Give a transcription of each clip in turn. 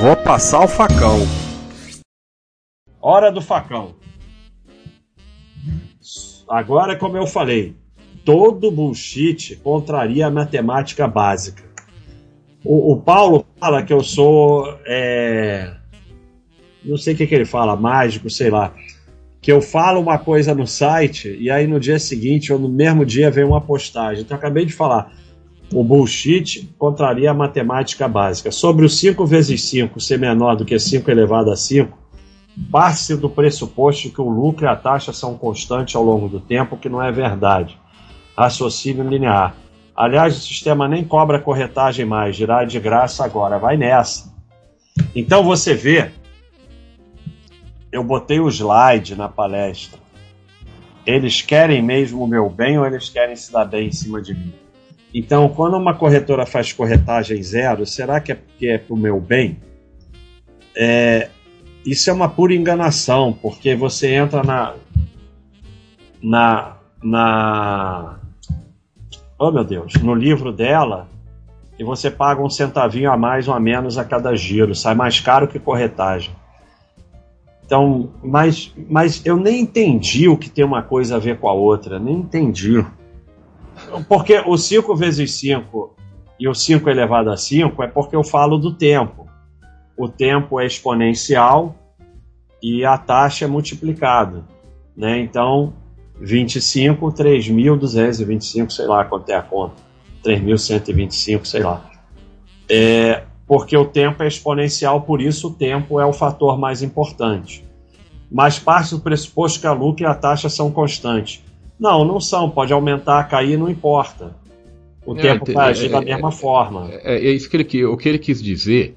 Vou passar o facão. Hora do facão. Agora, como eu falei, todo bullshit contraria a matemática básica. O, o Paulo fala que eu sou. É, não sei o que, que ele fala, mágico, sei lá. Que eu falo uma coisa no site e aí no dia seguinte ou no mesmo dia vem uma postagem. Então eu acabei de falar. O bullshit contraria a matemática básica. Sobre o 5 vezes 5 ser menor do que 5 elevado a 5, parte do pressuposto que o lucro e a taxa são constantes ao longo do tempo, que não é verdade. Raciocínio linear. Aliás, o sistema nem cobra corretagem mais, dirá de graça agora, vai nessa. Então você vê, eu botei o slide na palestra. Eles querem mesmo o meu bem ou eles querem se dar bem em cima de mim? Então, quando uma corretora faz corretagem zero, será que é porque é para o meu bem? É, isso é uma pura enganação, porque você entra na. na. na. Oh meu Deus, no livro dela e você paga um centavinho a mais ou a menos a cada giro, sai mais caro que corretagem. Então, mas, mas eu nem entendi o que tem uma coisa a ver com a outra, nem entendi. Porque o 5 vezes 5 e o 5 elevado a 5 é porque eu falo do tempo. O tempo é exponencial e a taxa é multiplicada. Né? Então, 25, 3.225, sei lá quanto é a conta. 3.125, sei lá. É, porque o tempo é exponencial, por isso o tempo é o fator mais importante. Mas parte do pressuposto que a lucro e a taxa são constantes. Não, não são. Pode aumentar, cair, não importa. O é, tempo vai agir é, da mesma é, forma. É, é, isso que ele, o que ele quis dizer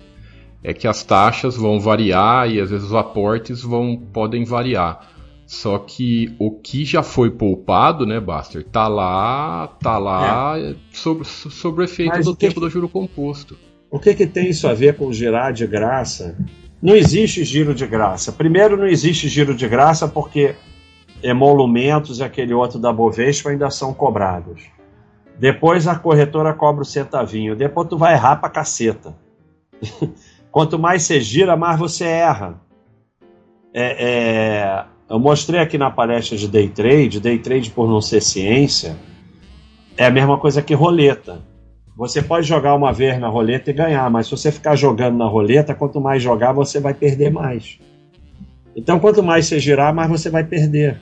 é que as taxas vão variar e às vezes os aportes vão podem variar. Só que o que já foi poupado, né, Baster, tá lá, tá lá é. sobre, sobre o efeito Mas do o que, tempo do juro composto. O que, que tem isso a ver com girar de graça? Não existe giro de graça. Primeiro, não existe giro de graça porque emolumentos e aquele outro da Bovespa ainda são cobrados. Depois a corretora cobra o centavinho. Depois tu vai errar pra caceta. Quanto mais você gira, mais você erra. É, é, eu mostrei aqui na palestra de day trade, day trade por não ser ciência, é a mesma coisa que roleta. Você pode jogar uma vez na roleta e ganhar, mas se você ficar jogando na roleta, quanto mais jogar, você vai perder mais. Então, quanto mais você girar, mais você vai perder.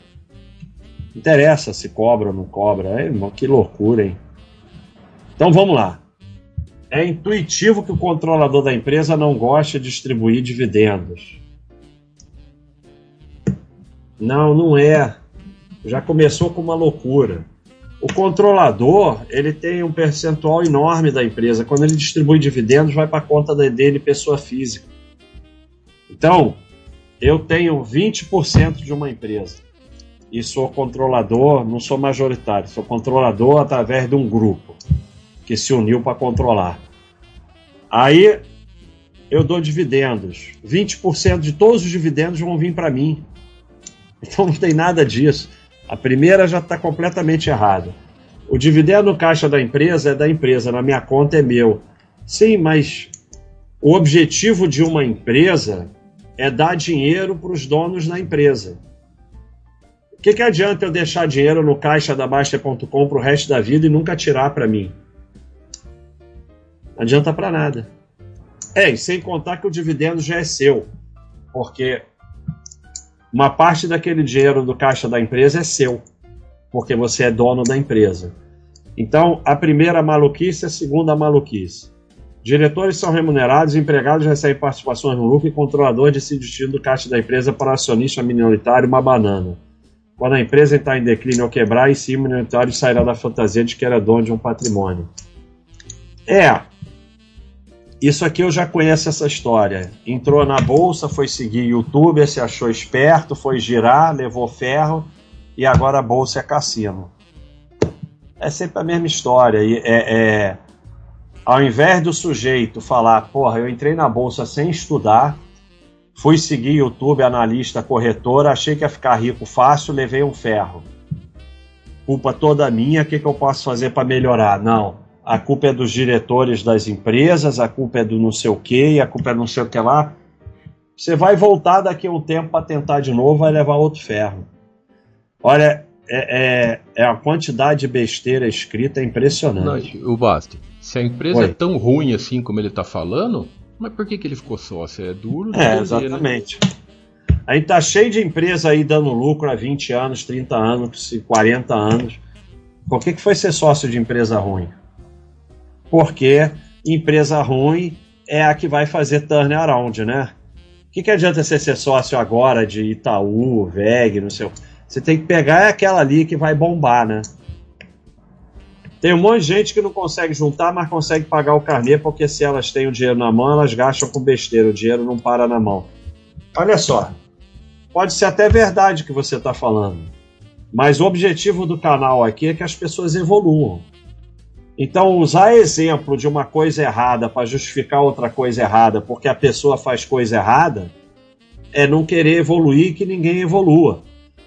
Não interessa se cobra ou não cobra. É, que loucura, hein? Então vamos lá. É intuitivo que o controlador da empresa não goste de distribuir dividendos. Não, não é. Já começou com uma loucura. O controlador ele tem um percentual enorme da empresa. Quando ele distribui dividendos, vai para a conta dele, pessoa física. Então, eu tenho 20% de uma empresa e sou controlador, não sou majoritário, sou controlador através de um grupo que se uniu para controlar. Aí eu dou dividendos. 20% de todos os dividendos vão vir para mim. Então não tem nada disso. A primeira já está completamente errada. O dividendo caixa da empresa é da empresa, na minha conta é meu. Sim, mas o objetivo de uma empresa é dar dinheiro para os donos da empresa. O que, que adianta eu deixar dinheiro no caixa da Baixa.com para o resto da vida e nunca tirar para mim? Não adianta para nada. É, e sem contar que o dividendo já é seu, porque uma parte daquele dinheiro do caixa da empresa é seu, porque você é dono da empresa. Então, a primeira maluquice a segunda maluquice. Diretores são remunerados, empregados recebem participações no lucro e controlador decide o destino do caixa da empresa para acionista minoritário uma banana. Quando a empresa entrar em declínio ou quebrar, e sim o minoritário sairá da fantasia de que era dono de um patrimônio. É, isso aqui eu já conheço essa história. Entrou na bolsa, foi seguir YouTube, se achou esperto, foi girar, levou ferro e agora a bolsa é cassino. É sempre a mesma história. E é, é ao invés do sujeito falar, porra, eu entrei na bolsa sem estudar, fui seguir YouTube, analista, corretora, achei que ia ficar rico fácil, levei um ferro. Culpa toda minha, o que, que eu posso fazer para melhorar? Não. a culpa é dos diretores das empresas, a culpa é do não sei o que, a culpa é não sei o que lá. Você vai voltar daqui a um tempo para tentar de novo, vai levar outro ferro. Olha, é, é, é, a quantidade de besteira escrita é impressionante. Não, o Basti, se a empresa Oi. é tão ruim assim como ele está falando, mas por que, que ele ficou sócio? É duro É, né? exatamente. Né? A gente tá cheio de empresa aí dando lucro há 20 anos, 30 anos, 40 anos. Por que, que foi ser sócio de empresa ruim? Porque empresa ruim é a que vai fazer turnaround, né? O que, que adianta você ser sócio agora de Itaú, VEG, não sei o Você tem que pegar aquela ali que vai bombar, né? Tem um monte de gente que não consegue juntar, mas consegue pagar o carnê, porque se elas têm o dinheiro na mão, elas gastam com besteira, o dinheiro não para na mão. Olha só, pode ser até verdade o que você está falando, mas o objetivo do canal aqui é que as pessoas evoluam. Então, usar exemplo de uma coisa errada para justificar outra coisa errada porque a pessoa faz coisa errada é não querer evoluir que ninguém evolua.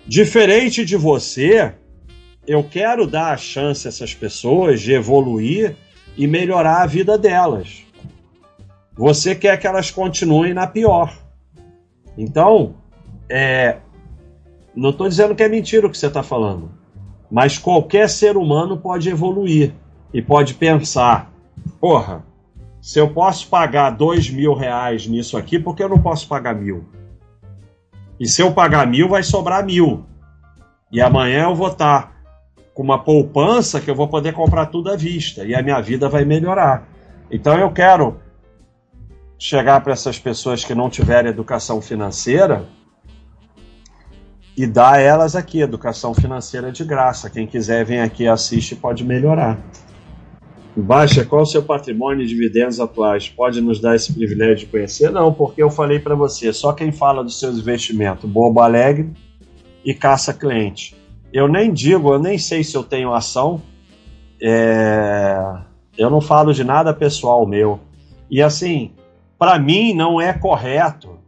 Diferente de você, eu quero dar a chance a essas pessoas de evoluir e melhorar a vida delas. Você quer que elas continuem na pior. Então, é, não estou dizendo que é mentira o que você está falando, mas qualquer ser humano pode evoluir e pode pensar: porra, se eu posso pagar dois mil reais nisso aqui, por que eu não posso pagar mil? E se eu pagar mil, vai sobrar mil. E amanhã eu vou estar tá com uma poupança que eu vou poder comprar tudo à vista e a minha vida vai melhorar. Então eu quero chegar para essas pessoas que não tiverem educação financeira e dar a elas aqui educação financeira de graça. Quem quiser vem aqui assiste pode melhorar. Baixa, qual o seu patrimônio e dividendos atuais? Pode nos dar esse privilégio de conhecer? Não, porque eu falei para você, só quem fala dos seus investimentos, bobo alegre e caça cliente. Eu nem digo, eu nem sei se eu tenho ação. É... Eu não falo de nada pessoal meu. E assim, para mim não é correto.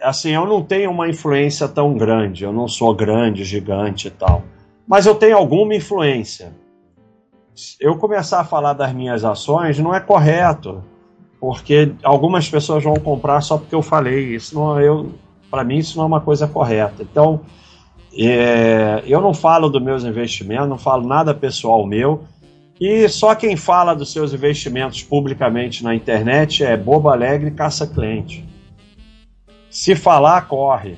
Assim, eu não tenho uma influência tão grande. Eu não sou grande, gigante e tal. Mas eu tenho alguma influência. Eu começar a falar das minhas ações não é correto, porque algumas pessoas vão comprar só porque eu falei. Isso não, eu, para mim isso não é uma coisa correta. Então, é, eu não falo dos meus investimentos, não falo nada pessoal meu. E só quem fala dos seus investimentos publicamente na internet é bobo alegre e caça cliente. Se falar, corre.